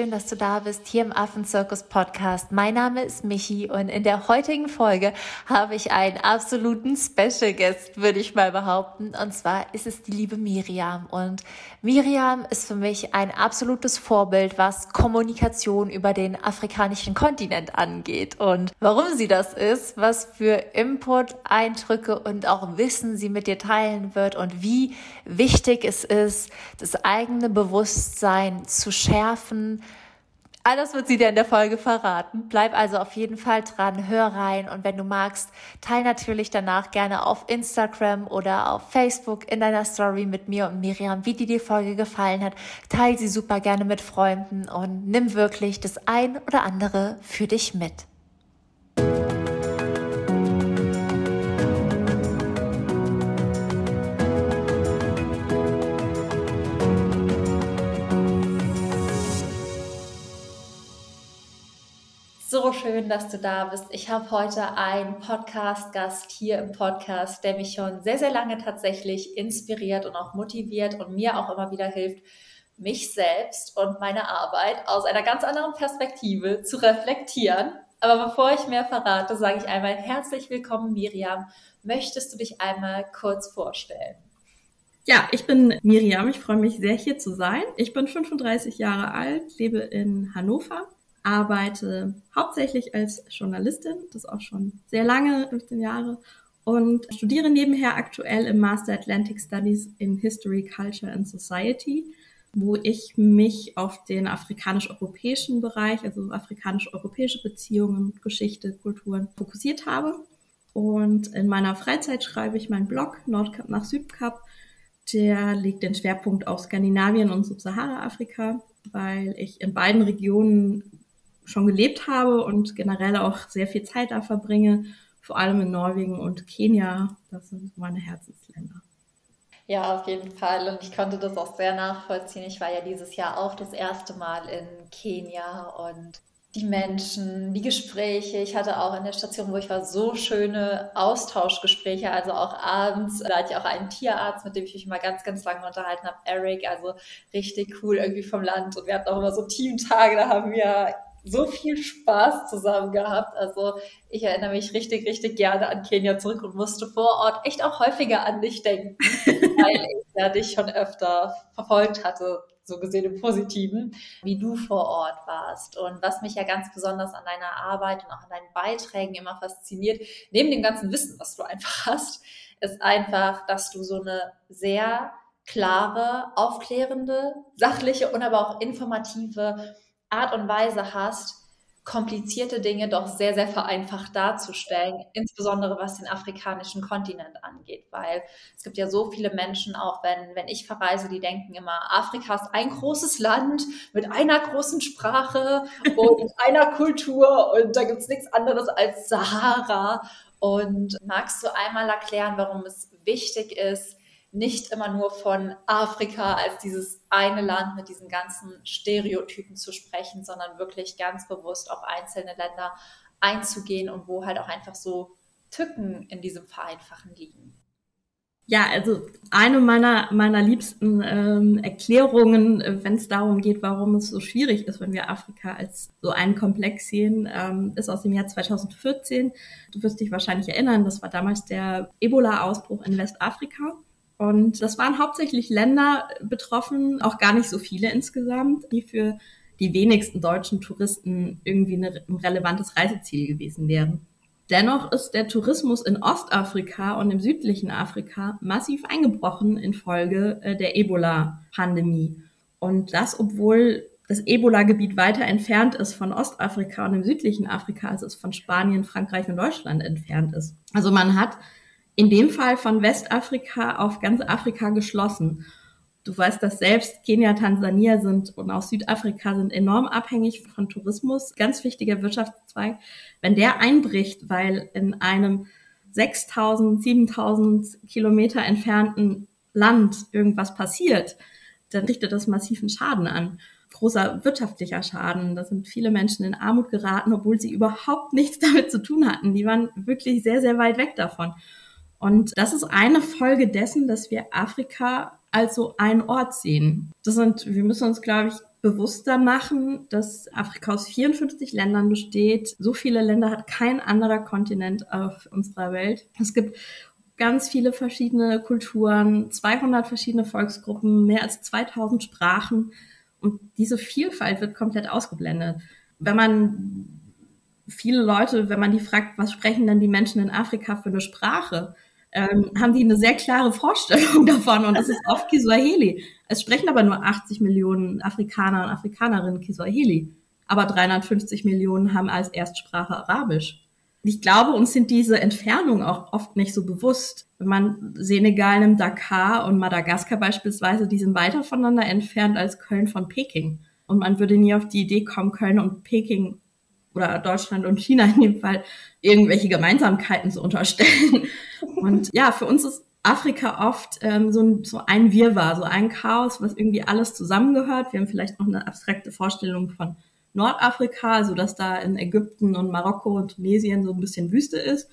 schön, dass du da bist hier im Affenzirkus Podcast. Mein Name ist Michi und in der heutigen Folge habe ich einen absoluten Special Guest, würde ich mal behaupten. Und zwar ist es die liebe Miriam. Und Miriam ist für mich ein absolutes Vorbild, was Kommunikation über den afrikanischen Kontinent angeht. Und warum sie das ist, was für Input, Eindrücke und auch Wissen sie mit dir teilen wird und wie wichtig es ist, das eigene Bewusstsein zu schärfen. Alles wird sie dir in der Folge verraten. Bleib also auf jeden Fall dran, hör rein und wenn du magst, teil natürlich danach gerne auf Instagram oder auf Facebook in deiner Story mit mir und Miriam, wie dir die Folge gefallen hat. Teil sie super gerne mit Freunden und nimm wirklich das ein oder andere für dich mit. So schön, dass du da bist. Ich habe heute einen Podcast-Gast hier im Podcast, der mich schon sehr, sehr lange tatsächlich inspiriert und auch motiviert und mir auch immer wieder hilft, mich selbst und meine Arbeit aus einer ganz anderen Perspektive zu reflektieren. Aber bevor ich mehr verrate, sage ich einmal herzlich willkommen, Miriam. Möchtest du dich einmal kurz vorstellen? Ja, ich bin Miriam. Ich freue mich sehr, hier zu sein. Ich bin 35 Jahre alt, lebe in Hannover arbeite hauptsächlich als Journalistin, das auch schon sehr lange, 15 Jahre, und studiere nebenher aktuell im Master Atlantic Studies in History, Culture and Society, wo ich mich auf den afrikanisch-europäischen Bereich, also afrikanisch-europäische Beziehungen, Geschichte, Kulturen fokussiert habe. Und in meiner Freizeit schreibe ich meinen Blog Nordkap nach Südkap. Der legt den Schwerpunkt auf Skandinavien und Subsahara-Afrika, weil ich in beiden Regionen schon gelebt habe und generell auch sehr viel Zeit da verbringe, vor allem in Norwegen und Kenia. Das sind meine Herzensländer. Ja, auf jeden Fall. Und ich konnte das auch sehr nachvollziehen. Ich war ja dieses Jahr auch das erste Mal in Kenia und die Menschen, die Gespräche. Ich hatte auch in der Station, wo ich war, so schöne Austauschgespräche. Also auch abends, da hatte ich auch einen Tierarzt, mit dem ich mich mal ganz, ganz lange unterhalten habe, Eric. Also richtig cool irgendwie vom Land. Und wir hatten auch immer so Teamtage, da haben wir so viel Spaß zusammen gehabt. Also ich erinnere mich richtig, richtig gerne an Kenia zurück und musste vor Ort echt auch häufiger an dich denken, weil ich ja dich schon öfter verfolgt hatte, so gesehen im Positiven, wie du vor Ort warst. Und was mich ja ganz besonders an deiner Arbeit und auch an deinen Beiträgen immer fasziniert, neben dem ganzen Wissen, was du einfach hast, ist einfach, dass du so eine sehr klare, aufklärende, sachliche und aber auch informative Art und Weise hast, komplizierte Dinge doch sehr, sehr vereinfacht darzustellen, insbesondere was den afrikanischen Kontinent angeht, weil es gibt ja so viele Menschen, auch wenn, wenn ich verreise, die denken immer, Afrika ist ein großes Land mit einer großen Sprache und einer Kultur und da gibt es nichts anderes als Sahara. Und magst du einmal erklären, warum es wichtig ist, nicht immer nur von Afrika als dieses eine Land mit diesen ganzen Stereotypen zu sprechen, sondern wirklich ganz bewusst auf einzelne Länder einzugehen und wo halt auch einfach so Tücken in diesem Vereinfachen liegen. Ja, also eine meiner, meiner liebsten ähm, Erklärungen, äh, wenn es darum geht, warum es so schwierig ist, wenn wir Afrika als so einen Komplex sehen, ähm, ist aus dem Jahr 2014. Du wirst dich wahrscheinlich erinnern, das war damals der Ebola-Ausbruch in Westafrika. Und das waren hauptsächlich Länder betroffen, auch gar nicht so viele insgesamt, die für die wenigsten deutschen Touristen irgendwie ein relevantes Reiseziel gewesen wären. Dennoch ist der Tourismus in Ostafrika und im südlichen Afrika massiv eingebrochen infolge äh, der Ebola-Pandemie. Und das, obwohl das Ebola-Gebiet weiter entfernt ist von Ostafrika und im südlichen Afrika, als es von Spanien, Frankreich und Deutschland entfernt ist. Also man hat in dem Fall von Westafrika auf ganz Afrika geschlossen. Du weißt das selbst, Kenia, Tansania sind und auch Südafrika sind enorm abhängig von Tourismus, ganz wichtiger Wirtschaftszweig. Wenn der einbricht, weil in einem 6000, 7000 Kilometer entfernten Land irgendwas passiert, dann richtet das massiven Schaden an. Großer wirtschaftlicher Schaden. Da sind viele Menschen in Armut geraten, obwohl sie überhaupt nichts damit zu tun hatten. Die waren wirklich sehr, sehr weit weg davon. Und das ist eine Folge dessen, dass wir Afrika als so einen Ort sehen. Das sind, wir müssen uns, glaube ich, bewusster machen, dass Afrika aus 54 Ländern besteht. So viele Länder hat kein anderer Kontinent auf unserer Welt. Es gibt ganz viele verschiedene Kulturen, 200 verschiedene Volksgruppen, mehr als 2000 Sprachen. Und diese Vielfalt wird komplett ausgeblendet. Wenn man viele Leute, wenn man die fragt, was sprechen denn die Menschen in Afrika für eine Sprache, ähm, haben die eine sehr klare Vorstellung davon und das ist oft Kiswahili. Es sprechen aber nur 80 Millionen Afrikaner und Afrikanerinnen Kiswahili, aber 350 Millionen haben als Erstsprache Arabisch. Ich glaube, uns sind diese Entfernungen auch oft nicht so bewusst. Wenn man Senegal nimmt, Dakar und Madagaskar beispielsweise, die sind weiter voneinander entfernt als Köln von Peking. Und man würde nie auf die Idee kommen, Köln und Peking oder Deutschland und China in dem Fall irgendwelche Gemeinsamkeiten zu unterstellen. Und ja, für uns ist Afrika oft ähm, so, ein, so ein Wirrwarr, so ein Chaos, was irgendwie alles zusammengehört. Wir haben vielleicht noch eine abstrakte Vorstellung von Nordafrika, also dass da in Ägypten und Marokko und Tunesien so ein bisschen Wüste ist.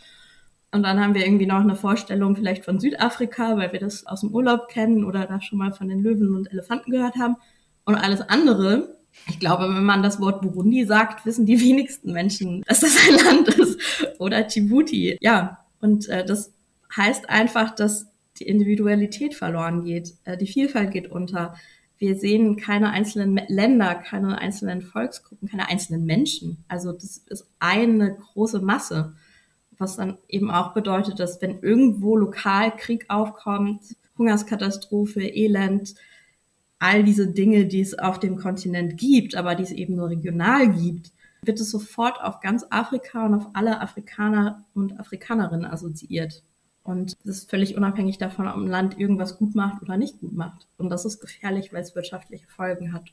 Und dann haben wir irgendwie noch eine Vorstellung vielleicht von Südafrika, weil wir das aus dem Urlaub kennen oder da schon mal von den Löwen und Elefanten gehört haben. Und alles andere ich glaube, wenn man das Wort Burundi sagt, wissen die wenigsten Menschen, dass das ein Land ist. Oder Djibouti. Ja, und äh, das heißt einfach, dass die Individualität verloren geht. Äh, die Vielfalt geht unter. Wir sehen keine einzelnen Länder, keine einzelnen Volksgruppen, keine einzelnen Menschen. Also das ist eine große Masse. Was dann eben auch bedeutet, dass wenn irgendwo lokal Krieg aufkommt, Hungerskatastrophe, Elend, all diese Dinge, die es auf dem Kontinent gibt, aber die es eben nur regional gibt, wird es sofort auf ganz Afrika und auf alle Afrikaner und Afrikanerinnen assoziiert. Und das ist völlig unabhängig davon, ob ein Land irgendwas gut macht oder nicht gut macht. Und das ist gefährlich, weil es wirtschaftliche Folgen hat.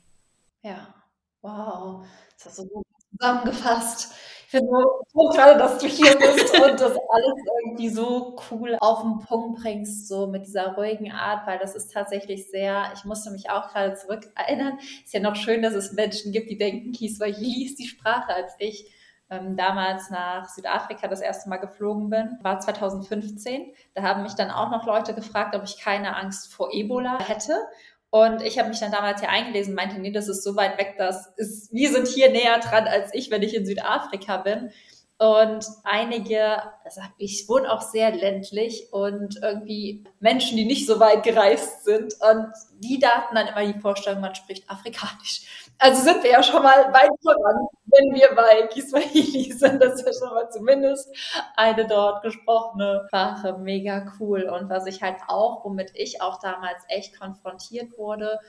Ja, wow. Das hast du gut zusammengefasst. Ich finde so toll, dass du hier bist und das alles irgendwie so cool auf den Punkt bringst, so mit dieser ruhigen Art, weil das ist tatsächlich sehr, ich musste mich auch gerade zurück erinnern. Ist ja noch schön, dass es Menschen gibt, die denken, Kiswahili ist die Sprache, als ich ähm, damals nach Südafrika das erste Mal geflogen bin, war 2015. Da haben mich dann auch noch Leute gefragt, ob ich keine Angst vor Ebola hätte. Und ich habe mich dann damals hier eingelesen, meinte, nee, das ist so weit weg, das ist, wir sind hier näher dran als ich, wenn ich in Südafrika bin. Und einige, also ich wohne auch sehr ländlich und irgendwie Menschen, die nicht so weit gereist sind. Und die dachten dann immer die Vorstellung, man spricht Afrikanisch. Also sind wir ja schon mal weit voran, wenn wir bei Kiswahili sind. Das ist ja schon mal zumindest eine dort gesprochene Sprache. Mega cool. Und was ich halt auch, womit ich auch damals echt konfrontiert wurde,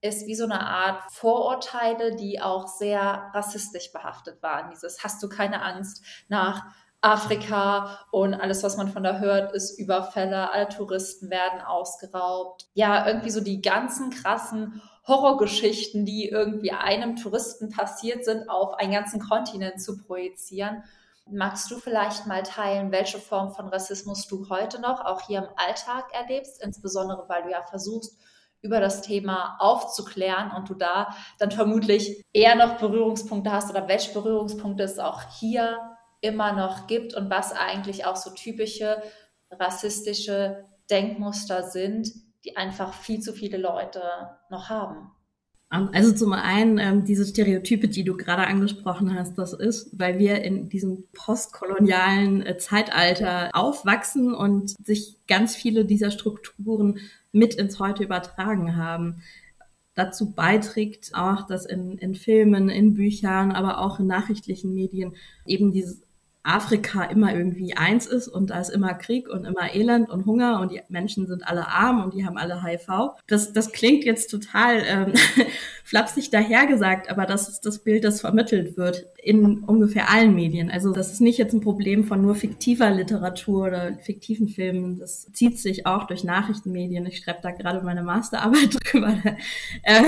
ist wie so eine Art Vorurteile, die auch sehr rassistisch behaftet waren. Dieses hast du keine Angst nach Afrika und alles, was man von da hört, ist Überfälle, alle Touristen werden ausgeraubt. Ja, irgendwie so die ganzen krassen Horrorgeschichten, die irgendwie einem Touristen passiert sind, auf einen ganzen Kontinent zu projizieren. Magst du vielleicht mal teilen, welche Form von Rassismus du heute noch auch hier im Alltag erlebst, insbesondere weil du ja versuchst, über das Thema aufzuklären und du da dann vermutlich eher noch Berührungspunkte hast oder welche Berührungspunkte es auch hier immer noch gibt und was eigentlich auch so typische rassistische Denkmuster sind, die einfach viel zu viele Leute noch haben. Also zum einen ähm, diese Stereotype, die du gerade angesprochen hast, das ist, weil wir in diesem postkolonialen äh, Zeitalter aufwachsen und sich ganz viele dieser Strukturen mit ins Heute übertragen haben. Dazu beiträgt auch, dass in, in Filmen, in Büchern, aber auch in nachrichtlichen Medien eben dieses Afrika immer irgendwie eins ist und da ist immer Krieg und immer Elend und Hunger und die Menschen sind alle arm und die haben alle HIV. Das, das klingt jetzt total ähm, flapsig dahergesagt, aber das ist das Bild, das vermittelt wird in ungefähr allen Medien. Also das ist nicht jetzt ein Problem von nur fiktiver Literatur oder fiktiven Filmen. Das zieht sich auch durch Nachrichtenmedien. Ich schreibe da gerade meine Masterarbeit drüber. Äh,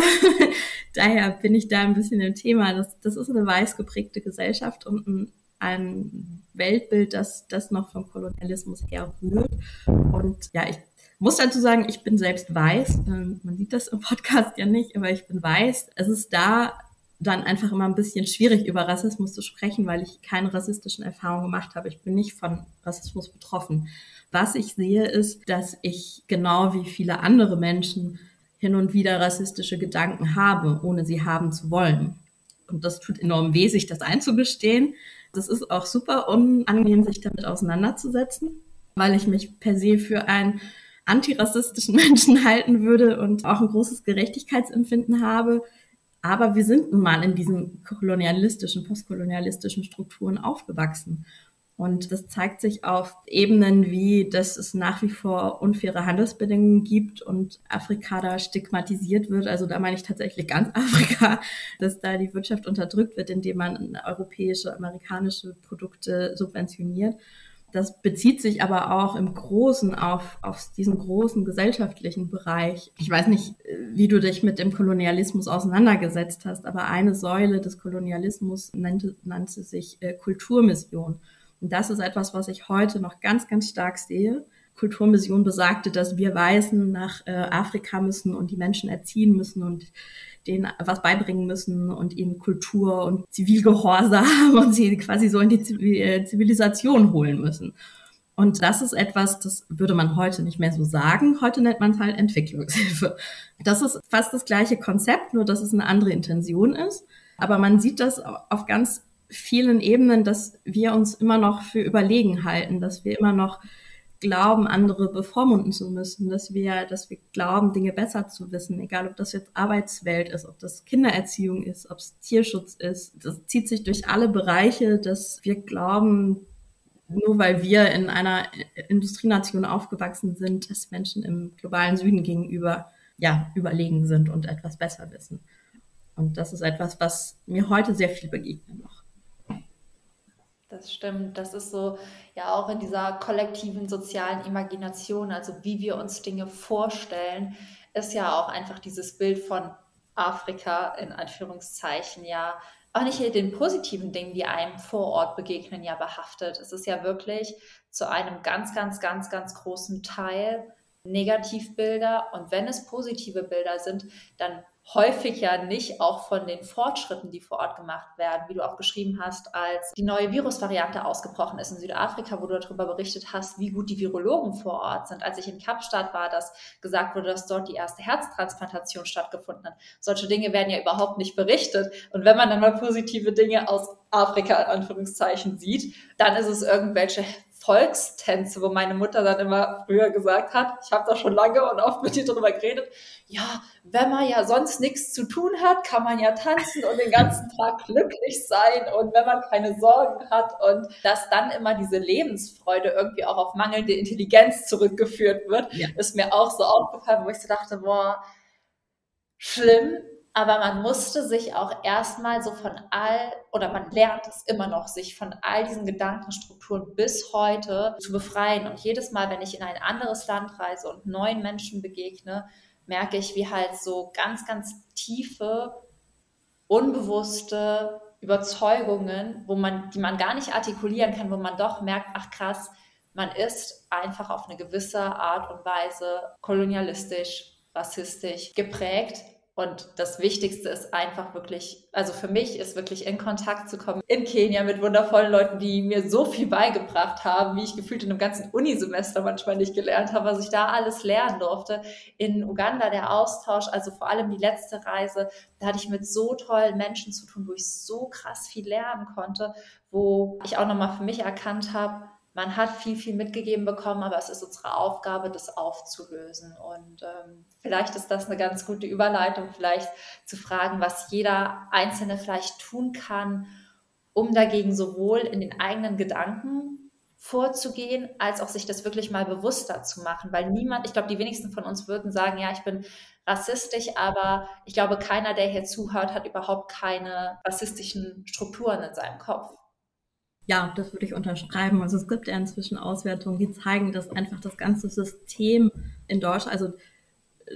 daher bin ich da ein bisschen im Thema. Das, das ist eine weiß geprägte Gesellschaft und ein ein Weltbild, das, das noch vom Kolonialismus herrührt. Und ja, ich muss dazu sagen, ich bin selbst weiß. Ähm, man sieht das im Podcast ja nicht, aber ich bin weiß. Es ist da dann einfach immer ein bisschen schwierig, über Rassismus zu sprechen, weil ich keine rassistischen Erfahrungen gemacht habe. Ich bin nicht von Rassismus betroffen. Was ich sehe, ist, dass ich genau wie viele andere Menschen hin und wieder rassistische Gedanken habe, ohne sie haben zu wollen. Und das tut enorm weh, sich das einzugestehen. Das ist auch super unangenehm, sich damit auseinanderzusetzen, weil ich mich per se für einen antirassistischen Menschen halten würde und auch ein großes Gerechtigkeitsempfinden habe. Aber wir sind nun mal in diesen kolonialistischen, postkolonialistischen Strukturen aufgewachsen. Und das zeigt sich auf Ebenen wie, dass es nach wie vor unfaire Handelsbedingungen gibt und Afrika da stigmatisiert wird. Also da meine ich tatsächlich ganz Afrika, dass da die Wirtschaft unterdrückt wird, indem man europäische, amerikanische Produkte subventioniert. Das bezieht sich aber auch im Großen auf, auf diesen großen gesellschaftlichen Bereich. Ich weiß nicht, wie du dich mit dem Kolonialismus auseinandergesetzt hast, aber eine Säule des Kolonialismus nannte, nannte sich äh, Kulturmission. Und das ist etwas, was ich heute noch ganz, ganz stark sehe. Kulturmission besagte, dass wir Weißen nach äh, Afrika müssen und die Menschen erziehen müssen und denen was beibringen müssen und ihnen Kultur und Zivilgehorsam und sie quasi so in die äh, Zivilisation holen müssen. Und das ist etwas, das würde man heute nicht mehr so sagen. Heute nennt man es halt Entwicklungshilfe. Das ist fast das gleiche Konzept, nur dass es eine andere Intention ist. Aber man sieht das auf ganz vielen Ebenen, dass wir uns immer noch für überlegen halten, dass wir immer noch glauben, andere bevormunden zu müssen, dass wir, dass wir glauben, Dinge besser zu wissen, egal ob das jetzt Arbeitswelt ist, ob das Kindererziehung ist, ob es Tierschutz ist. Das zieht sich durch alle Bereiche, dass wir glauben, nur weil wir in einer Industrienation aufgewachsen sind, dass Menschen im globalen Süden gegenüber ja überlegen sind und etwas besser wissen. Und das ist etwas, was mir heute sehr viel begegnet noch. Das stimmt. Das ist so ja auch in dieser kollektiven sozialen Imagination, also wie wir uns Dinge vorstellen, ist ja auch einfach dieses Bild von Afrika in Anführungszeichen ja auch nicht den positiven Dingen, die einem vor Ort begegnen, ja behaftet. Es ist ja wirklich zu einem ganz, ganz, ganz, ganz großen Teil Negativbilder. Und wenn es positive Bilder sind, dann häufig ja nicht auch von den Fortschritten, die vor Ort gemacht werden, wie du auch geschrieben hast, als die neue Virusvariante ausgebrochen ist in Südafrika, wo du darüber berichtet hast, wie gut die Virologen vor Ort sind. Als ich in Kapstadt war, dass gesagt wurde, dass dort die erste Herztransplantation stattgefunden hat. Solche Dinge werden ja überhaupt nicht berichtet. Und wenn man dann mal positive Dinge aus Afrika in Anführungszeichen sieht, dann ist es irgendwelche Volkstänze, wo meine Mutter dann immer früher gesagt hat, ich habe da schon lange und oft mit ihr darüber geredet, ja, wenn man ja sonst nichts zu tun hat, kann man ja tanzen und den ganzen Tag glücklich sein und wenn man keine Sorgen hat und dass dann immer diese Lebensfreude irgendwie auch auf mangelnde Intelligenz zurückgeführt wird, ja. ist mir auch so aufgefallen, wo ich so dachte, boah, schlimm, aber man musste sich auch erstmal so von all, oder man lernt es immer noch, sich von all diesen Gedankenstrukturen bis heute zu befreien. Und jedes Mal, wenn ich in ein anderes Land reise und neuen Menschen begegne, merke ich, wie halt so ganz, ganz tiefe, unbewusste Überzeugungen, wo man, die man gar nicht artikulieren kann, wo man doch merkt, ach krass, man ist einfach auf eine gewisse Art und Weise kolonialistisch, rassistisch geprägt und das Wichtigste ist einfach wirklich, also für mich ist wirklich in Kontakt zu kommen in Kenia mit wundervollen Leuten, die mir so viel beigebracht haben, wie ich gefühlt in einem ganzen Unisemester manchmal nicht gelernt habe, was ich da alles lernen durfte. In Uganda der Austausch, also vor allem die letzte Reise, da hatte ich mit so tollen Menschen zu tun, wo ich so krass viel lernen konnte, wo ich auch nochmal für mich erkannt habe, man hat viel, viel mitgegeben bekommen, aber es ist unsere Aufgabe, das aufzulösen. Und ähm, vielleicht ist das eine ganz gute Überleitung, vielleicht zu fragen, was jeder Einzelne vielleicht tun kann, um dagegen sowohl in den eigenen Gedanken vorzugehen, als auch sich das wirklich mal bewusster zu machen. Weil niemand, ich glaube, die wenigsten von uns würden sagen, ja, ich bin rassistisch, aber ich glaube, keiner, der hier zuhört, hat überhaupt keine rassistischen Strukturen in seinem Kopf. Ja, das würde ich unterschreiben. Also es gibt ja inzwischen Auswertungen, die zeigen, dass einfach das ganze System in Deutschland, also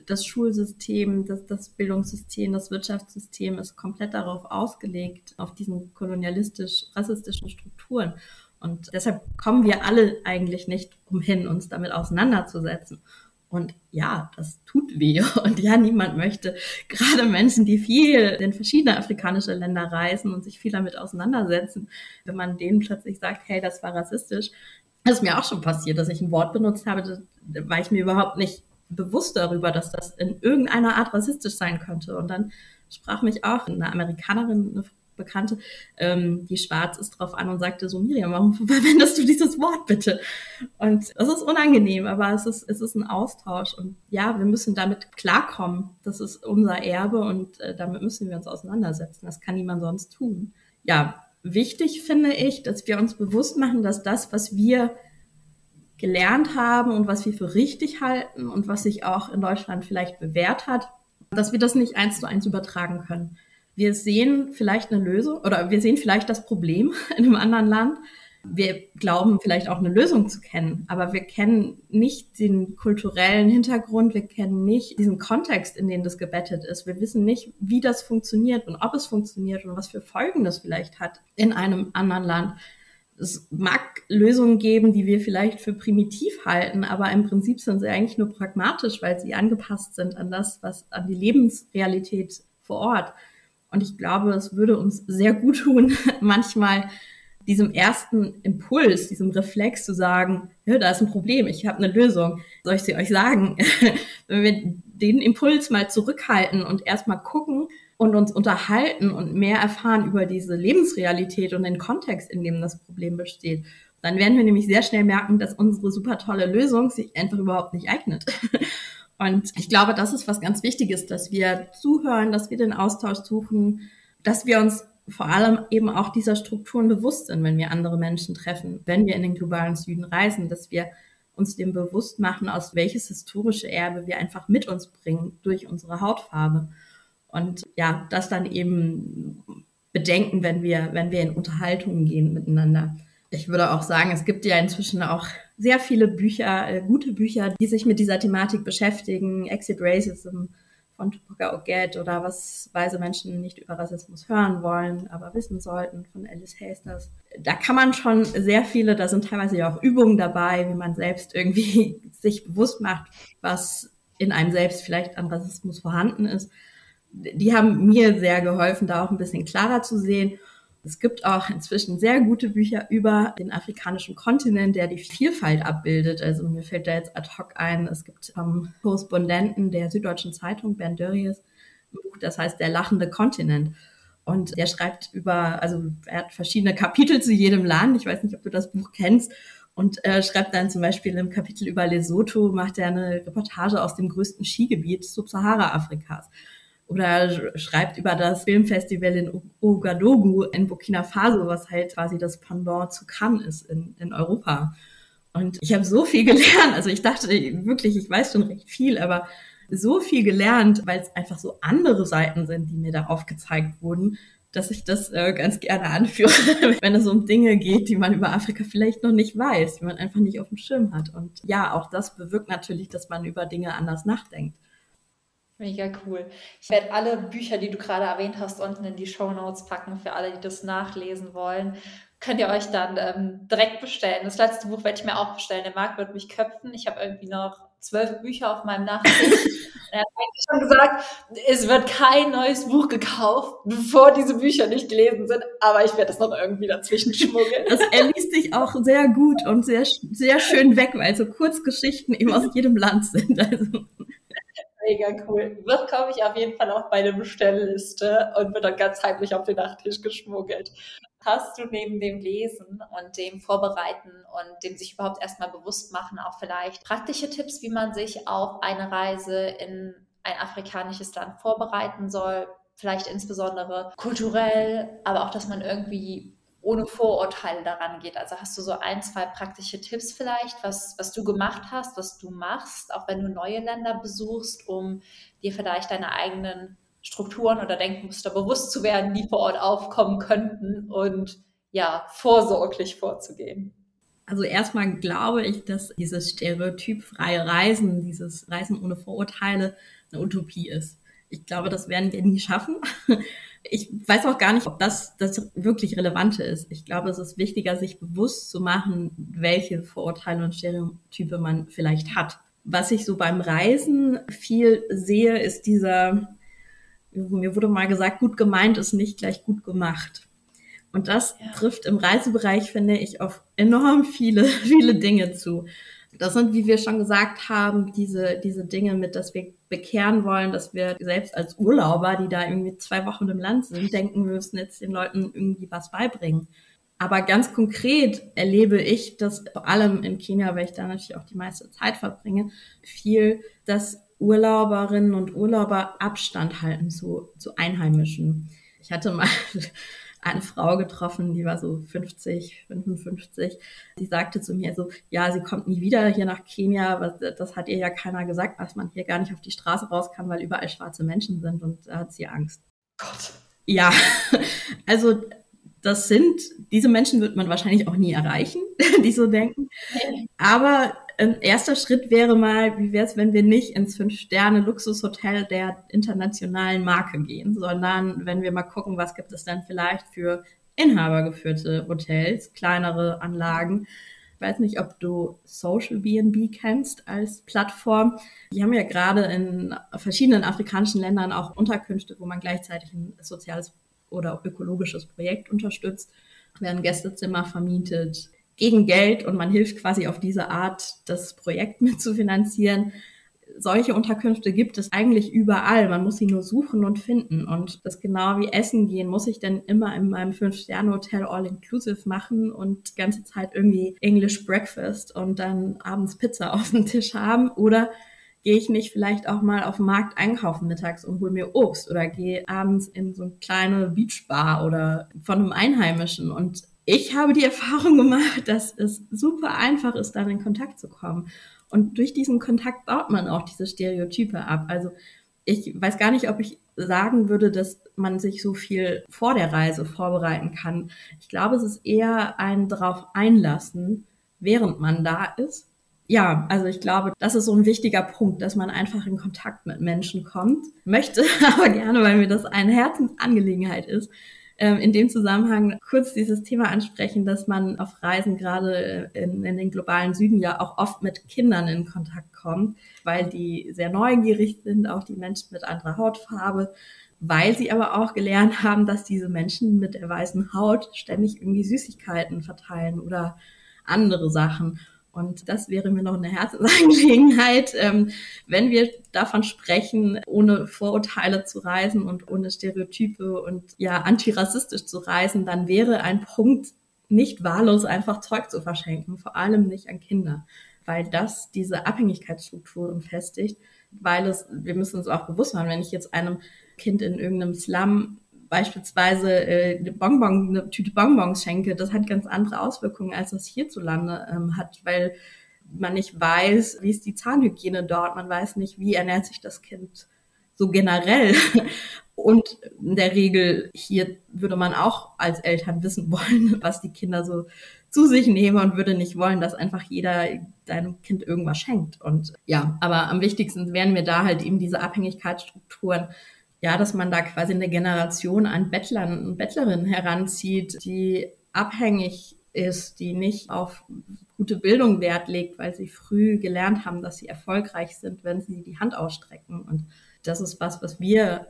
das Schulsystem, das, das Bildungssystem, das Wirtschaftssystem ist komplett darauf ausgelegt, auf diesen kolonialistisch-rassistischen Strukturen. Und deshalb kommen wir alle eigentlich nicht umhin, uns damit auseinanderzusetzen. Und ja, das tut weh. Und ja, niemand möchte, gerade Menschen, die viel in verschiedene afrikanische Länder reisen und sich viel damit auseinandersetzen, wenn man denen plötzlich sagt, hey, das war rassistisch. Das ist mir auch schon passiert, dass ich ein Wort benutzt habe, war ich mir überhaupt nicht bewusst darüber, dass das in irgendeiner Art rassistisch sein könnte. Und dann sprach mich auch eine Amerikanerin, eine Bekannte, ähm, die schwarz ist, drauf an und sagte so, Miriam, warum verwendest du dieses Wort bitte? Und es ist unangenehm, aber es ist, es ist ein Austausch. Und ja, wir müssen damit klarkommen. Das ist unser Erbe und äh, damit müssen wir uns auseinandersetzen. Das kann niemand sonst tun. Ja, wichtig finde ich, dass wir uns bewusst machen, dass das, was wir gelernt haben und was wir für richtig halten und was sich auch in Deutschland vielleicht bewährt hat, dass wir das nicht eins zu eins übertragen können wir sehen vielleicht eine Lösung oder wir sehen vielleicht das Problem in einem anderen Land. Wir glauben vielleicht auch eine Lösung zu kennen, aber wir kennen nicht den kulturellen Hintergrund, wir kennen nicht diesen Kontext, in den das gebettet ist. Wir wissen nicht, wie das funktioniert und ob es funktioniert und was für Folgen das vielleicht hat in einem anderen Land. Es mag Lösungen geben, die wir vielleicht für primitiv halten, aber im Prinzip sind sie eigentlich nur pragmatisch, weil sie angepasst sind an das, was an die Lebensrealität vor Ort. Und ich glaube, es würde uns sehr gut tun, manchmal diesem ersten Impuls, diesem Reflex zu sagen, ja, da ist ein Problem, ich habe eine Lösung. Soll ich sie euch sagen? Wenn wir den Impuls mal zurückhalten und erstmal gucken und uns unterhalten und mehr erfahren über diese Lebensrealität und den Kontext, in dem das Problem besteht, dann werden wir nämlich sehr schnell merken, dass unsere super tolle Lösung sich einfach überhaupt nicht eignet. Und ich glaube, das ist was ganz Wichtiges, dass wir zuhören, dass wir den Austausch suchen, dass wir uns vor allem eben auch dieser Strukturen bewusst sind, wenn wir andere Menschen treffen, wenn wir in den globalen Süden reisen, dass wir uns dem bewusst machen, aus welches historische Erbe wir einfach mit uns bringen durch unsere Hautfarbe. Und ja, das dann eben bedenken, wenn wir, wenn wir in Unterhaltungen gehen miteinander. Ich würde auch sagen, es gibt ja inzwischen auch sehr viele Bücher, äh, gute Bücher, die sich mit dieser Thematik beschäftigen. Exit Racism von Tupac Oget oder was weise Menschen nicht über Rassismus hören wollen, aber wissen sollten von Alice Hasters. Da kann man schon sehr viele, da sind teilweise ja auch Übungen dabei, wie man selbst irgendwie sich bewusst macht, was in einem selbst vielleicht an Rassismus vorhanden ist. Die haben mir sehr geholfen, da auch ein bisschen klarer zu sehen. Es gibt auch inzwischen sehr gute Bücher über den afrikanischen Kontinent, der die Vielfalt abbildet. Also mir fällt da jetzt ad hoc ein, es gibt ähm, Korrespondenten der Süddeutschen Zeitung, Bernd Dörries, ein Buch, das heißt Der lachende Kontinent. Und er schreibt über, also er hat verschiedene Kapitel zu jedem Land. Ich weiß nicht, ob du das Buch kennst. Und äh, schreibt dann zum Beispiel im Kapitel über Lesotho, macht er eine Reportage aus dem größten Skigebiet Subsahara-Afrikas oder schreibt über das Filmfestival in Ouagadougou in Burkina Faso, was halt quasi das Pendant zu Cannes ist in, in Europa. Und ich habe so viel gelernt. Also ich dachte wirklich, ich weiß schon recht viel, aber so viel gelernt, weil es einfach so andere Seiten sind, die mir da aufgezeigt wurden, dass ich das äh, ganz gerne anführe, wenn es um Dinge geht, die man über Afrika vielleicht noch nicht weiß, die man einfach nicht auf dem Schirm hat. Und ja, auch das bewirkt natürlich, dass man über Dinge anders nachdenkt. Mega cool. Ich werde alle Bücher, die du gerade erwähnt hast, unten in die Show Notes packen für alle, die das nachlesen wollen. Könnt ihr euch dann ähm, direkt bestellen. Das letzte Buch werde ich mir auch bestellen. Der Marc wird mich köpfen. Ich habe irgendwie noch zwölf Bücher auf meinem Nachtisch. er hat eigentlich schon gesagt, es wird kein neues Buch gekauft, bevor diese Bücher nicht gelesen sind. Aber ich werde es noch irgendwie dazwischen schmuggeln. Das, er liest sich auch sehr gut und sehr, sehr schön weg, weil so Kurzgeschichten eben aus jedem Land sind. Also. Mega cool. Wird, glaube ich, auf jeden Fall auf meine Bestellliste und wird dann ganz heimlich auf den Nachttisch geschmuggelt. Hast du neben dem Lesen und dem Vorbereiten und dem sich überhaupt erstmal bewusst machen auch vielleicht praktische Tipps, wie man sich auf eine Reise in ein afrikanisches Land vorbereiten soll? Vielleicht insbesondere kulturell, aber auch, dass man irgendwie ohne Vorurteile daran geht. Also hast du so ein, zwei praktische Tipps vielleicht, was, was du gemacht hast, was du machst, auch wenn du neue Länder besuchst, um dir vielleicht deine eigenen Strukturen oder Denkmuster bewusst zu werden, die vor Ort aufkommen könnten und ja, vorsorglich vorzugehen. Also erstmal glaube ich, dass dieses stereotypfreie Reisen, dieses Reisen ohne Vorurteile eine Utopie ist. Ich glaube, das werden wir nie schaffen ich weiß auch gar nicht, ob das das wirklich Relevante ist. Ich glaube, es ist wichtiger, sich bewusst zu machen, welche Vorurteile und Stereotype man vielleicht hat. Was ich so beim Reisen viel sehe, ist dieser, mir wurde mal gesagt, gut gemeint ist nicht gleich gut gemacht. Und das ja. trifft im Reisebereich, finde ich, auf enorm viele, viele Dinge zu. Das sind, wie wir schon gesagt haben, diese, diese Dinge mit, dass wir bekehren wollen, dass wir selbst als Urlauber, die da irgendwie zwei Wochen im Land sind, denken, wir müssen jetzt den Leuten irgendwie was beibringen. Aber ganz konkret erlebe ich das vor allem in Kenia, weil ich da natürlich auch die meiste Zeit verbringe, viel, dass Urlauberinnen und Urlauber Abstand halten zu, zu Einheimischen. Ich hatte mal eine Frau getroffen, die war so 50, 55. Die sagte zu mir so, ja, sie kommt nie wieder hier nach Kenia, das hat ihr ja keiner gesagt, dass man hier gar nicht auf die Straße raus kann, weil überall schwarze Menschen sind und da hat sie Angst. Gott. Ja, also das sind, diese Menschen wird man wahrscheinlich auch nie erreichen, die so denken. Aber ein erster Schritt wäre mal, wie wäre es, wenn wir nicht ins Fünf-Sterne-Luxushotel der internationalen Marke gehen, sondern wenn wir mal gucken, was gibt es dann vielleicht für inhabergeführte Hotels, kleinere Anlagen. Ich weiß nicht, ob du Social BNB kennst als Plattform. Die haben ja gerade in verschiedenen afrikanischen Ländern auch Unterkünfte, wo man gleichzeitig ein soziales oder ökologisches Projekt unterstützt, werden Gästezimmer vermietet, gegen Geld und man hilft quasi auf diese Art, das Projekt mitzufinanzieren. Solche Unterkünfte gibt es eigentlich überall. Man muss sie nur suchen und finden. Und das genau wie Essen gehen, muss ich denn immer in meinem Fünf-Sterne-Hotel All-Inclusive machen und die ganze Zeit irgendwie English Breakfast und dann abends Pizza auf dem Tisch haben? Oder gehe ich nicht vielleicht auch mal auf den Markt einkaufen mittags und hole mir Obst oder gehe abends in so eine kleine Beachbar oder von einem Einheimischen und ich habe die Erfahrung gemacht, dass es super einfach ist, dann in Kontakt zu kommen. Und durch diesen Kontakt baut man auch diese Stereotype ab. Also ich weiß gar nicht, ob ich sagen würde, dass man sich so viel vor der Reise vorbereiten kann. Ich glaube, es ist eher ein darauf einlassen, während man da ist. Ja, also ich glaube, das ist so ein wichtiger Punkt, dass man einfach in Kontakt mit Menschen kommt. Möchte aber gerne, weil mir das eine Herzensangelegenheit ist, in dem Zusammenhang kurz dieses Thema ansprechen, dass man auf Reisen gerade in, in den globalen Süden ja auch oft mit Kindern in Kontakt kommt, weil die sehr neugierig sind, auch die Menschen mit anderer Hautfarbe weil sie aber auch gelernt haben, dass diese Menschen mit der weißen Haut ständig irgendwie Süßigkeiten verteilen oder andere Sachen. Und das wäre mir noch eine Herzensangelegenheit, ähm, wenn wir davon sprechen, ohne Vorurteile zu reisen und ohne Stereotype und ja antirassistisch zu reisen, dann wäre ein Punkt nicht wahllos einfach Zeug zu verschenken, vor allem nicht an Kinder, weil das diese Abhängigkeitsstrukturen festigt, weil es, wir müssen uns auch bewusst machen, wenn ich jetzt einem Kind in irgendeinem Slum beispielsweise äh, eine Bonbon, eine Tüte Bonbons schenke, das hat ganz andere Auswirkungen, als das hierzulande ähm, hat, weil man nicht weiß, wie ist die Zahnhygiene dort, man weiß nicht, wie ernährt sich das Kind so generell. Und in der Regel hier würde man auch als Eltern wissen wollen, was die Kinder so zu sich nehmen und würde nicht wollen, dass einfach jeder deinem Kind irgendwas schenkt. Und ja, aber am wichtigsten wären mir da halt eben diese Abhängigkeitsstrukturen ja, dass man da quasi eine Generation an Bettlern und Bettlerinnen heranzieht, die abhängig ist, die nicht auf gute Bildung Wert legt, weil sie früh gelernt haben, dass sie erfolgreich sind, wenn sie die Hand ausstrecken. Und das ist was, was wir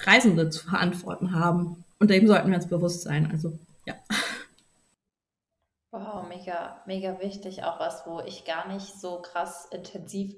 Reisende zu verantworten haben. Und dem sollten wir uns bewusst sein. Also, ja. Wow, mega, mega wichtig. Auch was, wo ich gar nicht so krass intensiv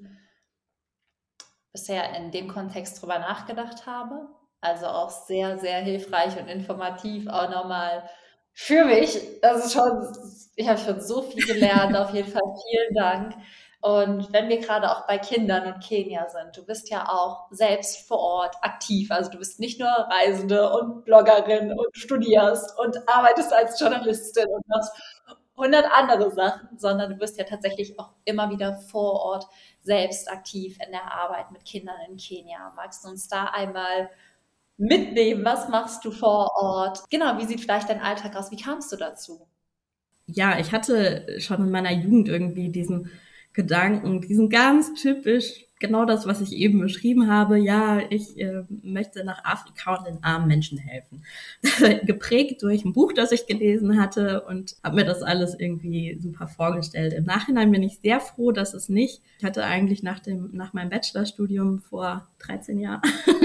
bisher in dem Kontext drüber nachgedacht habe. Also auch sehr, sehr hilfreich und informativ auch nochmal für mich. Das ist schon, ich habe schon so viel gelernt. Auf jeden Fall vielen Dank. Und wenn wir gerade auch bei Kindern und Kenia sind, du bist ja auch selbst vor Ort aktiv. Also du bist nicht nur Reisende und Bloggerin und studierst und arbeitest als Journalistin und machst hundert andere Sachen, sondern du bist ja tatsächlich auch immer wieder vor Ort selbst aktiv in der Arbeit mit Kindern in Kenia. Magst du uns da einmal mitnehmen? Was machst du vor Ort? Genau, wie sieht vielleicht dein Alltag aus? Wie kamst du dazu? Ja, ich hatte schon in meiner Jugend irgendwie diesen Gedanken, diesen ganz typisch genau das, was ich eben beschrieben habe. Ja, ich äh, möchte nach Afrika und den armen Menschen helfen. Geprägt durch ein Buch, das ich gelesen hatte und habe mir das alles irgendwie super vorgestellt. Im Nachhinein bin ich sehr froh, dass es nicht. Ich hatte eigentlich nach dem nach meinem Bachelorstudium vor 13 Jahren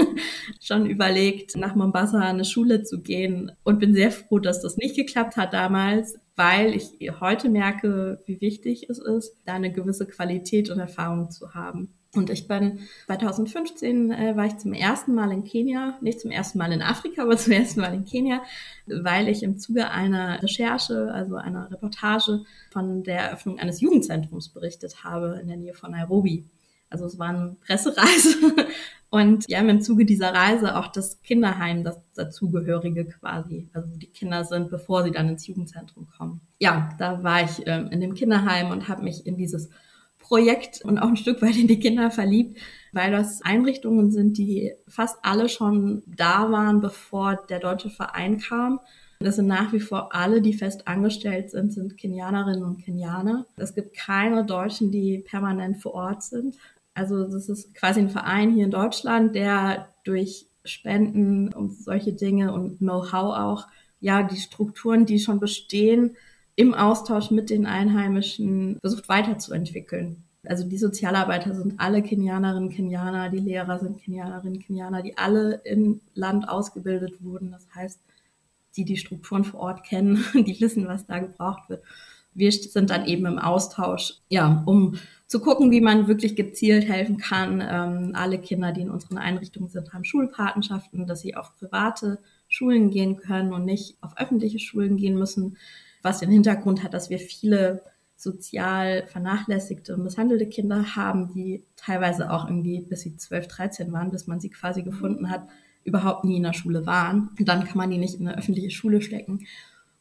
schon überlegt, nach Mombasa eine Schule zu gehen und bin sehr froh, dass das nicht geklappt hat damals weil ich heute merke, wie wichtig es ist, da eine gewisse Qualität und Erfahrung zu haben. Und ich bin 2015 äh, war ich zum ersten Mal in Kenia, nicht zum ersten Mal in Afrika, aber zum ersten Mal in Kenia, weil ich im Zuge einer Recherche, also einer Reportage von der Eröffnung eines Jugendzentrums berichtet habe in der Nähe von Nairobi. Also es war eine Pressereise und wir haben im Zuge dieser Reise auch das Kinderheim, das dazugehörige quasi, also die Kinder sind, bevor sie dann ins Jugendzentrum kommen. Ja, da war ich äh, in dem Kinderheim und habe mich in dieses Projekt und auch ein Stück weit in die Kinder verliebt, weil das Einrichtungen sind, die fast alle schon da waren, bevor der deutsche Verein kam. Das sind nach wie vor alle, die fest angestellt sind, sind Kenianerinnen und Kenianer. Es gibt keine Deutschen, die permanent vor Ort sind. Also das ist quasi ein Verein hier in Deutschland, der durch Spenden und solche Dinge und Know-how auch, ja, die Strukturen, die schon bestehen, im Austausch mit den Einheimischen versucht weiterzuentwickeln. Also die Sozialarbeiter sind alle Kenianerinnen, Kenianer, die Lehrer sind Kenianerinnen, Kenianer, die alle im Land ausgebildet wurden. Das heißt, die die Strukturen vor Ort kennen, die wissen, was da gebraucht wird. Wir sind dann eben im Austausch, ja, um zu gucken, wie man wirklich gezielt helfen kann. Ähm, alle Kinder, die in unseren Einrichtungen sind, haben Schulpatenschaften, dass sie auf private Schulen gehen können und nicht auf öffentliche Schulen gehen müssen was den Hintergrund hat, dass wir viele sozial vernachlässigte und misshandelte Kinder haben, die teilweise auch irgendwie, bis sie 12, 13 waren, bis man sie quasi gefunden hat, überhaupt nie in der Schule waren. Und dann kann man die nicht in eine öffentliche Schule stecken.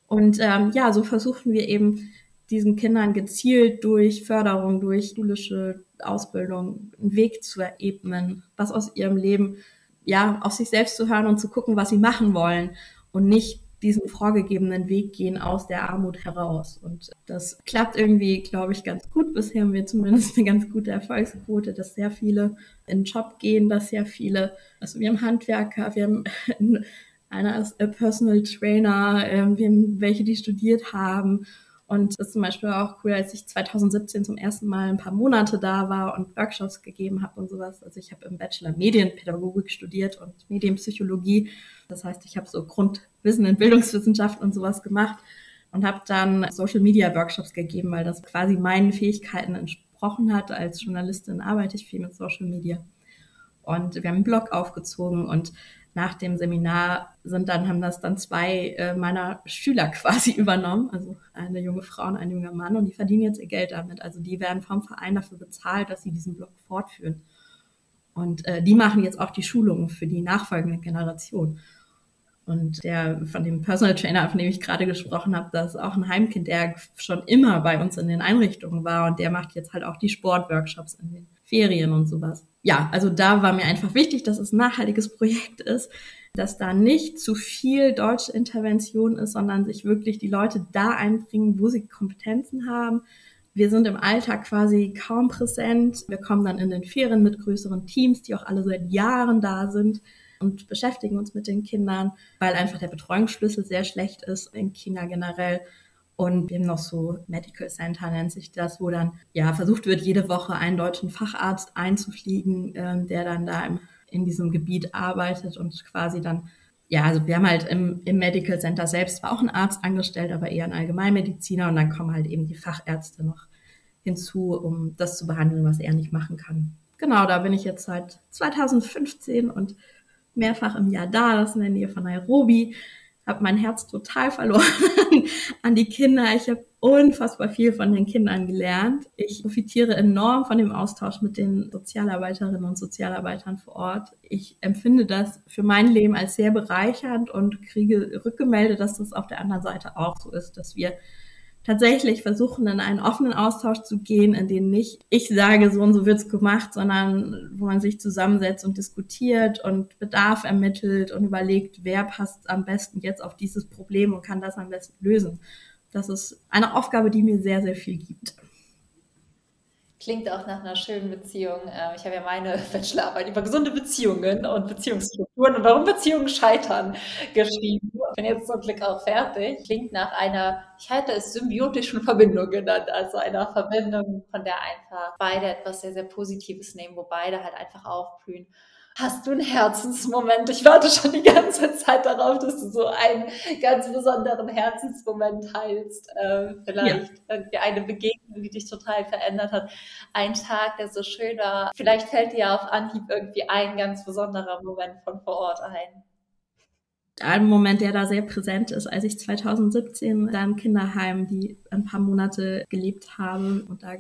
Und ähm, ja, so versuchen wir eben diesen Kindern gezielt durch Förderung, durch schulische Ausbildung einen Weg zu ebnen, was aus ihrem Leben, ja, auf sich selbst zu hören und zu gucken, was sie machen wollen und nicht diesen vorgegebenen Weg gehen aus der Armut heraus. Und das klappt irgendwie, glaube ich, ganz gut. Bisher haben wir zumindest eine ganz gute Erfolgsquote, dass sehr viele in den Job gehen, dass sehr viele, also wir haben Handwerker, wir haben einer ist Personal Trainer, ähm, wir haben welche, die studiert haben und das ist zum Beispiel auch cool, als ich 2017 zum ersten Mal ein paar Monate da war und Workshops gegeben habe und sowas. Also ich habe im Bachelor Medienpädagogik studiert und Medienpsychologie. Das heißt, ich habe so Grundwissen in Bildungswissenschaften und sowas gemacht und habe dann Social Media Workshops gegeben, weil das quasi meinen Fähigkeiten entsprochen hat. Als Journalistin arbeite ich viel mit Social Media. Und wir haben einen Blog aufgezogen und nach dem Seminar sind dann, haben das dann zwei äh, meiner Schüler quasi übernommen, also eine junge Frau und ein junger Mann und die verdienen jetzt ihr Geld damit. Also die werden vom Verein dafür bezahlt, dass sie diesen Blog fortführen. Und äh, die machen jetzt auch die Schulungen für die nachfolgende Generation. Und der von dem Personal Trainer, von dem ich gerade gesprochen habe, das ist auch ein Heimkind, der schon immer bei uns in den Einrichtungen war und der macht jetzt halt auch die Sportworkshops in den Ferien und sowas ja, also da war mir einfach wichtig, dass es ein nachhaltiges Projekt ist, dass da nicht zu viel deutsche Intervention ist, sondern sich wirklich die Leute da einbringen, wo sie Kompetenzen haben. Wir sind im Alltag quasi kaum präsent. Wir kommen dann in den Ferien mit größeren Teams, die auch alle seit Jahren da sind und beschäftigen uns mit den Kindern, weil einfach der Betreuungsschlüssel sehr schlecht ist in China generell. Und wir haben noch so Medical Center nennt sich das, wo dann ja versucht wird, jede Woche einen deutschen Facharzt einzufliegen, ähm, der dann da im, in diesem Gebiet arbeitet und quasi dann, ja, also wir haben halt im, im Medical Center selbst war auch ein Arzt angestellt, aber eher ein Allgemeinmediziner und dann kommen halt eben die Fachärzte noch hinzu, um das zu behandeln, was er nicht machen kann. Genau, da bin ich jetzt seit 2015 und mehrfach im Jahr da, das ist in der Nähe von Nairobi habe mein Herz total verloren an die Kinder. Ich habe unfassbar viel von den Kindern gelernt. Ich profitiere enorm von dem Austausch mit den Sozialarbeiterinnen und Sozialarbeitern vor Ort. Ich empfinde das für mein Leben als sehr bereichernd und kriege rückgemeldet, dass das auf der anderen Seite auch so ist, dass wir tatsächlich versuchen, in einen offenen Austausch zu gehen, in dem nicht ich sage, so und so wird's gemacht, sondern wo man sich zusammensetzt und diskutiert und Bedarf ermittelt und überlegt, wer passt am besten jetzt auf dieses Problem und kann das am besten lösen. Das ist eine Aufgabe, die mir sehr, sehr viel gibt. Klingt auch nach einer schönen Beziehung. Ähm, ich habe ja meine Bachelorarbeit über gesunde Beziehungen und Beziehungsstrukturen und warum Beziehungen scheitern geschrieben. Ich bin jetzt zum Glück auch fertig. Klingt nach einer, ich halte es symbiotischen Verbindung genannt, also einer Verbindung, von der einfach beide etwas sehr, sehr Positives nehmen, wo beide halt einfach aufblühen. Hast du einen Herzensmoment? Ich warte schon die ganze Zeit darauf, dass du so einen ganz besonderen Herzensmoment teilst. Äh, vielleicht ja. irgendwie eine Begegnung, die dich total verändert hat. Ein Tag, der so schön war. Vielleicht fällt dir auf Anhieb irgendwie ein ganz besonderer Moment von vor Ort ein. Ein Moment, der da sehr präsent ist, als ich 2017 da im Kinderheim die ein paar Monate gelebt habe und da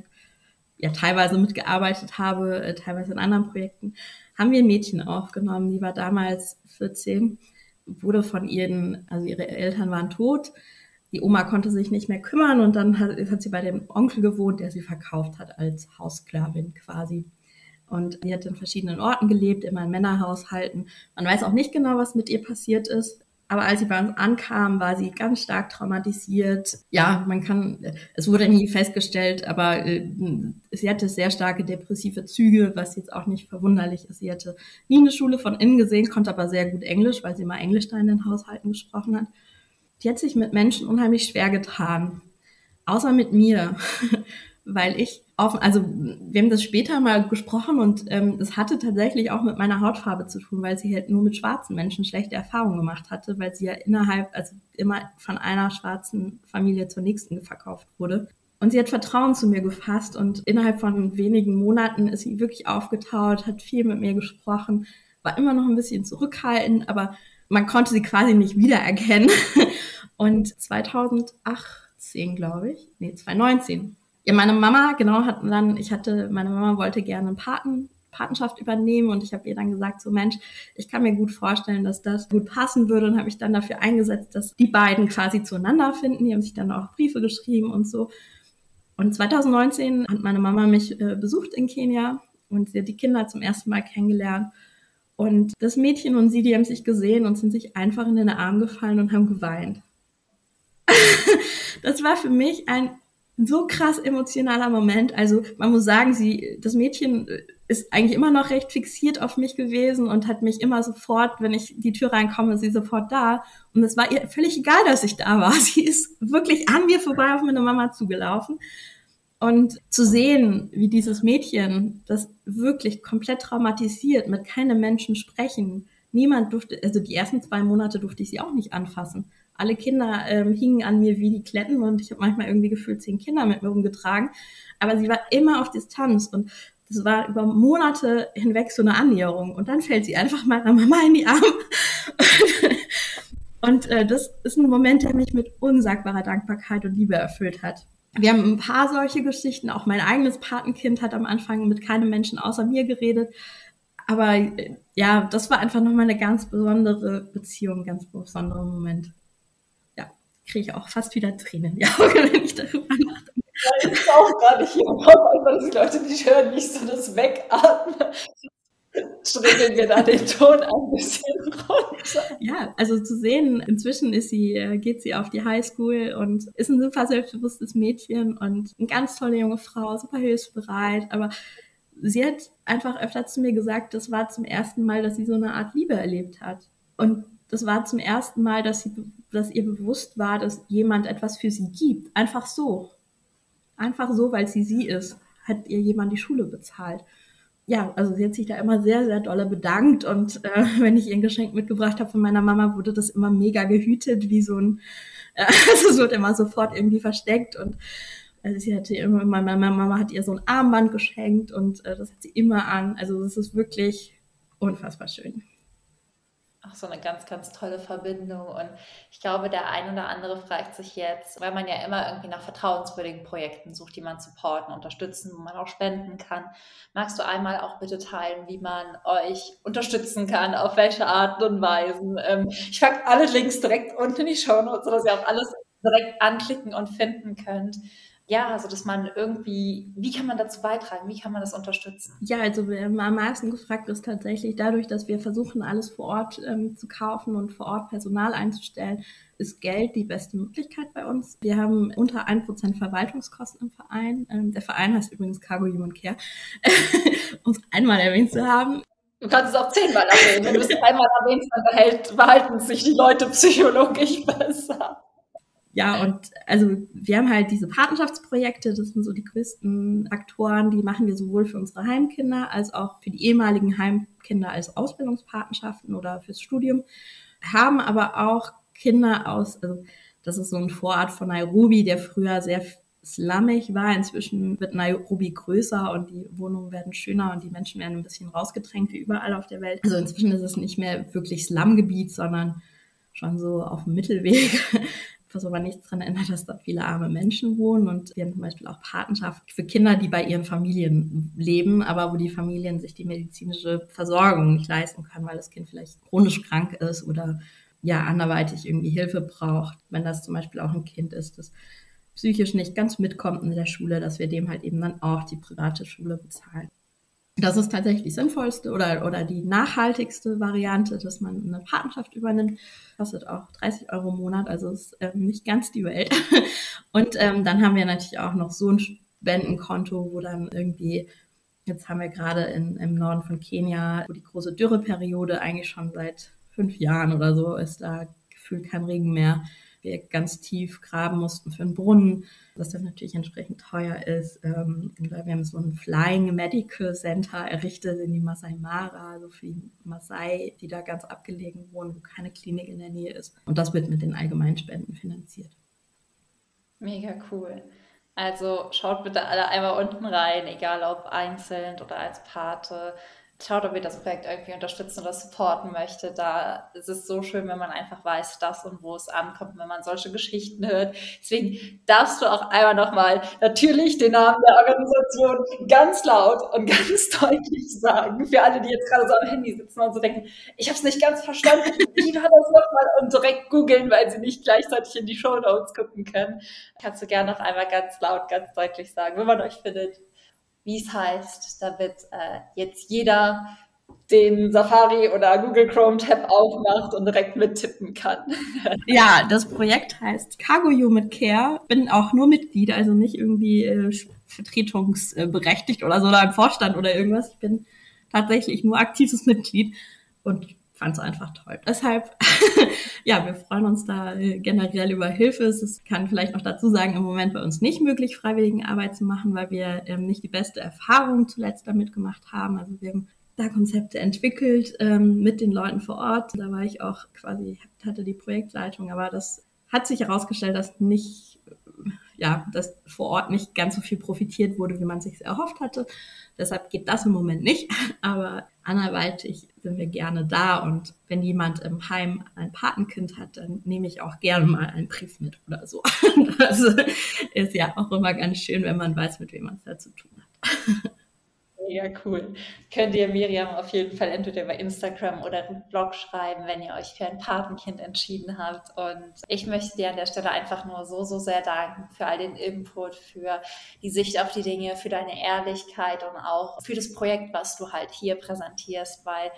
ja teilweise mitgearbeitet habe, äh, teilweise in anderen Projekten, haben wir ein Mädchen aufgenommen, die war damals 14, wurde von ihren, also ihre Eltern waren tot, die Oma konnte sich nicht mehr kümmern und dann hat, hat sie bei dem Onkel gewohnt, der sie verkauft hat als Haussklavin quasi. Und sie hat in verschiedenen Orten gelebt, immer in Männerhaushalten. Man weiß auch nicht genau, was mit ihr passiert ist. Aber als sie bei uns ankam, war sie ganz stark traumatisiert. Ja, man kann, es wurde nie festgestellt, aber äh, sie hatte sehr starke depressive Züge, was jetzt auch nicht verwunderlich ist. Sie hatte nie eine Schule von innen gesehen, konnte aber sehr gut Englisch, weil sie mal Englisch da in den Haushalten gesprochen hat. Die hat sich mit Menschen unheimlich schwer getan. Außer mit mir. weil ich offen, also wir haben das später mal gesprochen und ähm, das hatte tatsächlich auch mit meiner Hautfarbe zu tun, weil sie halt nur mit schwarzen Menschen schlechte Erfahrungen gemacht hatte, weil sie ja innerhalb, also immer von einer schwarzen Familie zur nächsten verkauft wurde. Und sie hat Vertrauen zu mir gefasst und innerhalb von wenigen Monaten ist sie wirklich aufgetaut, hat viel mit mir gesprochen, war immer noch ein bisschen zurückhaltend, aber man konnte sie quasi nicht wiedererkennen. Und 2018, glaube ich, nee, 2019 ja, meine Mama, genau, hat dann, ich hatte, meine Mama wollte gerne einen Paten, Patenschaft übernehmen und ich habe ihr dann gesagt, so Mensch, ich kann mir gut vorstellen, dass das gut passen würde und habe mich dann dafür eingesetzt, dass die beiden quasi zueinander finden. Die haben sich dann auch Briefe geschrieben und so. Und 2019 hat meine Mama mich äh, besucht in Kenia und sie hat die Kinder zum ersten Mal kennengelernt. Und das Mädchen und sie, die haben sich gesehen und sind sich einfach in den Arm gefallen und haben geweint. das war für mich ein so krass emotionaler Moment. Also man muss sagen, sie, das Mädchen ist eigentlich immer noch recht fixiert auf mich gewesen und hat mich immer sofort, wenn ich die Tür reinkomme, sie sofort da. Und es war ihr völlig egal, dass ich da war. Sie ist wirklich an mir vorbei auf meine Mama zugelaufen. Und zu sehen, wie dieses Mädchen, das wirklich komplett traumatisiert, mit keinem Menschen sprechen, niemand durfte, also die ersten zwei Monate durfte ich sie auch nicht anfassen alle Kinder ähm, hingen an mir wie die Kletten und ich habe manchmal irgendwie gefühlt zehn Kinder mit mir rumgetragen. Aber sie war immer auf Distanz und das war über Monate hinweg so eine Annäherung. Und dann fällt sie einfach meiner Mama in die Arme. und äh, das ist ein Moment, der mich mit unsagbarer Dankbarkeit und Liebe erfüllt hat. Wir haben ein paar solche Geschichten. Auch mein eigenes Patenkind hat am Anfang mit keinem Menschen außer mir geredet. Aber äh, ja, das war einfach nochmal eine ganz besondere Beziehung, ganz besonderer Moment kriege ich auch fast wieder Tränen in die Augen, wenn ich darüber nachdenke. Ja, ich auch gerade hier im Kopf, die Leute, die hören nicht so das Wegatmen. Schregeln wir da den Ton ein bisschen runter. Ja, also zu sehen, inzwischen ist sie, äh, geht sie auf die Highschool und ist ein super selbstbewusstes Mädchen und eine ganz tolle junge Frau, super hilfsbereit, aber sie hat einfach öfter zu mir gesagt, das war zum ersten Mal, dass sie so eine Art Liebe erlebt hat. Und das war zum ersten Mal, dass, sie, dass ihr bewusst war, dass jemand etwas für sie gibt. Einfach so. Einfach so, weil sie sie ist, hat ihr jemand die Schule bezahlt. Ja, also sie hat sich da immer sehr, sehr dolle bedankt und äh, wenn ich ihr ein Geschenk mitgebracht habe von meiner Mama, wurde das immer mega gehütet, wie so ein, äh, also es wird immer sofort irgendwie versteckt und also sie hatte immer, meine Mama hat ihr so ein Armband geschenkt und äh, das hat sie immer an. Also es ist wirklich unfassbar schön auch so eine ganz, ganz tolle Verbindung. Und ich glaube, der ein oder andere fragt sich jetzt, weil man ja immer irgendwie nach vertrauenswürdigen Projekten sucht, die man supporten, unterstützen, wo man auch spenden kann. Magst du einmal auch bitte teilen, wie man euch unterstützen kann, auf welche Arten und Weisen? Ähm, ich packe alle Links direkt unten in die Show Notes, sodass ihr auch alles direkt anklicken und finden könnt ja, also dass man irgendwie, wie kann man dazu beitragen, wie kann man das unterstützen? Ja, also haben am meisten gefragt ist tatsächlich dadurch, dass wir versuchen, alles vor Ort ähm, zu kaufen und vor Ort Personal einzustellen, ist Geld die beste Möglichkeit bei uns. Wir haben unter 1% Verwaltungskosten im Verein. Ähm, der Verein heißt übrigens Cargo Human Care, um es einmal erwähnt zu haben. Du kannst es auch zehnmal erwähnen. Wenn du es einmal erwähnst, dann behalten sich die Leute psychologisch besser Ja, und also wir haben halt diese Patenschaftsprojekte, das sind so die größten Aktoren, die machen wir sowohl für unsere Heimkinder als auch für die ehemaligen Heimkinder als Ausbildungspatenschaften oder fürs Studium, haben aber auch Kinder aus, also das ist so ein Vorort von Nairobi, der früher sehr slummig war. Inzwischen wird Nairobi größer und die Wohnungen werden schöner und die Menschen werden ein bisschen rausgedrängt wie überall auf der Welt. Also inzwischen ist es nicht mehr wirklich Slumgebiet, sondern schon so auf dem Mittelweg. Was aber nichts daran ändert, dass da viele arme Menschen wohnen. Und wir haben zum Beispiel auch Patenschaft für Kinder, die bei ihren Familien leben, aber wo die Familien sich die medizinische Versorgung nicht leisten können, weil das Kind vielleicht chronisch krank ist oder ja anderweitig irgendwie Hilfe braucht. Wenn das zum Beispiel auch ein Kind ist, das psychisch nicht ganz mitkommt in der Schule, dass wir dem halt eben dann auch die private Schule bezahlen. Das ist tatsächlich die sinnvollste oder, oder die nachhaltigste Variante, dass man eine Patenschaft übernimmt. Kostet auch 30 Euro im Monat, also ist ähm, nicht ganz die Welt. Und ähm, dann haben wir natürlich auch noch so ein Spendenkonto, wo dann irgendwie, jetzt haben wir gerade in, im Norden von Kenia, wo die große Dürreperiode eigentlich schon seit fünf Jahren oder so ist, da gefühlt kein Regen mehr wir ganz tief graben mussten für einen Brunnen, was dann natürlich entsprechend teuer ist. Ähm, wir haben so ein Flying Medical Center errichtet in die Masai Mara, also für die Masai, die da ganz abgelegen wohnen, wo keine Klinik in der Nähe ist. Und das wird mit den Allgemeinspenden finanziert. Mega cool. Also schaut bitte alle einmal unten rein, egal ob einzeln oder als Pate schaut, ob ihr das Projekt irgendwie unterstützen oder supporten möchte. Da ist es so schön, wenn man einfach weiß, das und wo es ankommt, wenn man solche Geschichten hört. Deswegen darfst du auch einmal nochmal natürlich den Namen der Organisation ganz laut und ganz deutlich sagen. Für alle, die jetzt gerade so am Handy sitzen und so denken, ich habe es nicht ganz verstanden. Wie war das nochmal? Und direkt googeln, weil sie nicht gleichzeitig in die Show Notes gucken können. Kannst du gerne noch einmal ganz laut, ganz deutlich sagen, wenn man euch findet wie es heißt, damit äh, jetzt jeder den Safari oder Google Chrome Tab aufmacht und direkt mittippen kann. ja, das Projekt heißt Cargo You mit Care. Bin auch nur Mitglied, also nicht irgendwie äh, vertretungsberechtigt oder so oder im Vorstand oder irgendwas. Ich bin tatsächlich nur aktives Mitglied und fand es einfach toll. Deshalb, ja, wir freuen uns da äh, generell über Hilfe. Es kann vielleicht noch dazu sagen, im Moment bei uns nicht möglich, Freiwilligenarbeit zu machen, weil wir ähm, nicht die beste Erfahrung zuletzt damit gemacht haben. Also wir haben da Konzepte entwickelt ähm, mit den Leuten vor Ort. Da war ich auch quasi, hatte die Projektleitung, aber das hat sich herausgestellt, dass nicht, ja, dass vor Ort nicht ganz so viel profitiert wurde, wie man sich erhofft hatte. Deshalb geht das im Moment nicht. Aber anderweitig sind wir gerne da. Und wenn jemand im Heim ein Patenkind hat, dann nehme ich auch gerne mal einen Brief mit oder so. Das ist ja auch immer ganz schön, wenn man weiß, mit wem man es da zu tun hat. Mega cool. Könnt ihr Miriam auf jeden Fall entweder bei Instagram oder im Blog schreiben, wenn ihr euch für ein Patenkind entschieden habt. Und ich möchte dir an der Stelle einfach nur so, so sehr danken für all den Input, für die Sicht auf die Dinge, für deine Ehrlichkeit und auch für das Projekt, was du halt hier präsentierst, weil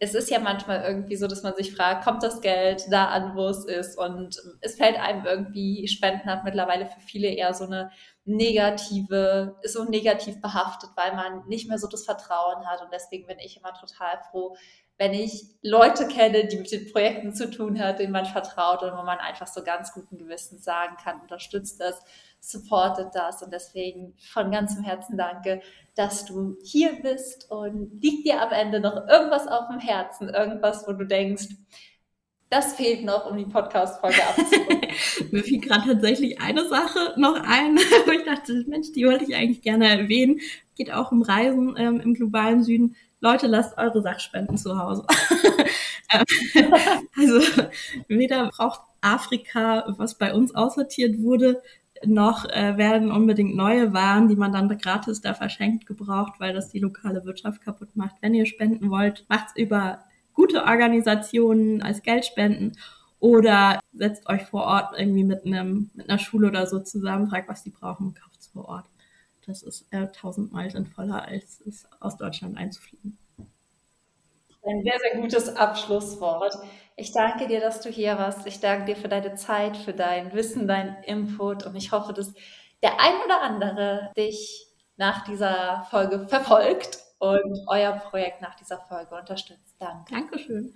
es ist ja manchmal irgendwie so, dass man sich fragt, kommt das Geld da an, wo es ist? Und es fällt einem irgendwie, Spenden hat mittlerweile für viele eher so eine negative, ist so negativ behaftet, weil man nicht mehr so das Vertrauen hat. Und deswegen bin ich immer total froh, wenn ich Leute kenne, die mit den Projekten zu tun hat, denen man vertraut und wo man einfach so ganz guten Gewissens sagen kann, unterstützt das, supportet das. Und deswegen von ganzem Herzen danke, dass du hier bist und liegt dir am Ende noch irgendwas auf dem Herzen, irgendwas, wo du denkst, das fehlt noch, um die Podcast-Folge abzurunden. Mir fiel gerade tatsächlich eine Sache noch ein, wo ich dachte, Mensch, die wollte ich eigentlich gerne erwähnen. Geht auch um Reisen ähm, im globalen Süden. Leute, lasst eure Sachspenden zu Hause. Ähm, also weder braucht Afrika, was bei uns aussortiert wurde, noch äh, werden unbedingt neue Waren, die man dann gratis da verschenkt, gebraucht, weil das die lokale Wirtschaft kaputt macht. Wenn ihr spenden wollt, macht's über gute Organisationen als Geldspenden oder setzt euch vor Ort irgendwie mit einem mit einer Schule oder so zusammen, fragt, was die brauchen und kauft es vor Ort. Das ist äh, tausendmal sinnvoller, als es aus Deutschland einzufliegen. Ein sehr, sehr gutes Abschlusswort. Ich danke dir, dass du hier warst. Ich danke dir für deine Zeit, für dein Wissen, dein Input und ich hoffe, dass der ein oder andere dich nach dieser Folge verfolgt und euer Projekt nach dieser Folge unterstützt. Danke. Dankeschön.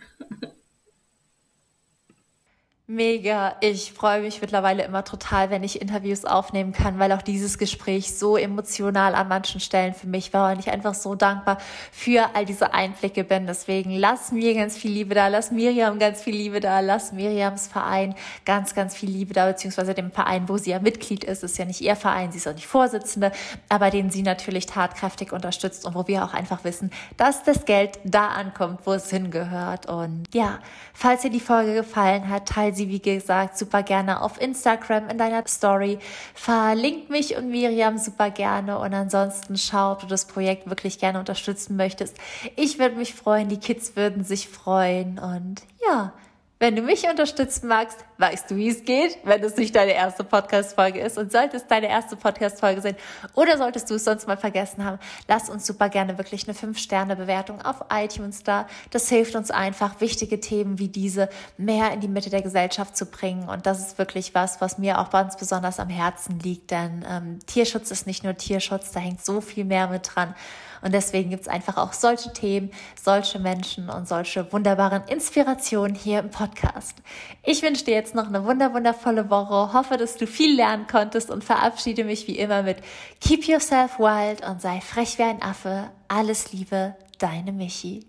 Mega. Ich freue mich mittlerweile immer total, wenn ich Interviews aufnehmen kann, weil auch dieses Gespräch so emotional an manchen Stellen für mich war und ich einfach so dankbar für all diese Einblicke bin. Deswegen lass mir ganz viel Liebe da, lass Miriam ganz viel Liebe da, lass Miriams Verein ganz, ganz viel Liebe da, beziehungsweise dem Verein, wo sie ja Mitglied ist, ist ja nicht ihr Verein, sie ist auch nicht Vorsitzende, aber den sie natürlich tatkräftig unterstützt und wo wir auch einfach wissen, dass das Geld da ankommt, wo es hingehört. Und ja, falls dir die Folge gefallen hat, teile sie, wie gesagt, super gerne auf Instagram in deiner Story. Verlink mich und Miriam super gerne und ansonsten schau, ob du das Projekt wirklich gerne unterstützen möchtest. Ich würde mich freuen, die Kids würden sich freuen und ja, wenn du mich unterstützen magst, weißt du, wie es geht, wenn es nicht deine erste Podcast-Folge ist. Und sollte es deine erste Podcast-Folge sein oder solltest du es sonst mal vergessen haben, lass uns super gerne wirklich eine 5-Sterne-Bewertung auf iTunes da. Das hilft uns einfach, wichtige Themen wie diese mehr in die Mitte der Gesellschaft zu bringen. Und das ist wirklich was, was mir auch ganz besonders am Herzen liegt. Denn ähm, Tierschutz ist nicht nur Tierschutz, da hängt so viel mehr mit dran. Und deswegen gibt es einfach auch solche Themen, solche Menschen und solche wunderbaren Inspirationen hier im Podcast. Ich wünsche dir jetzt noch eine wunder wundervolle Woche, hoffe, dass du viel lernen konntest und verabschiede mich wie immer mit Keep yourself wild und sei frech wie ein Affe. Alles Liebe, deine Michi.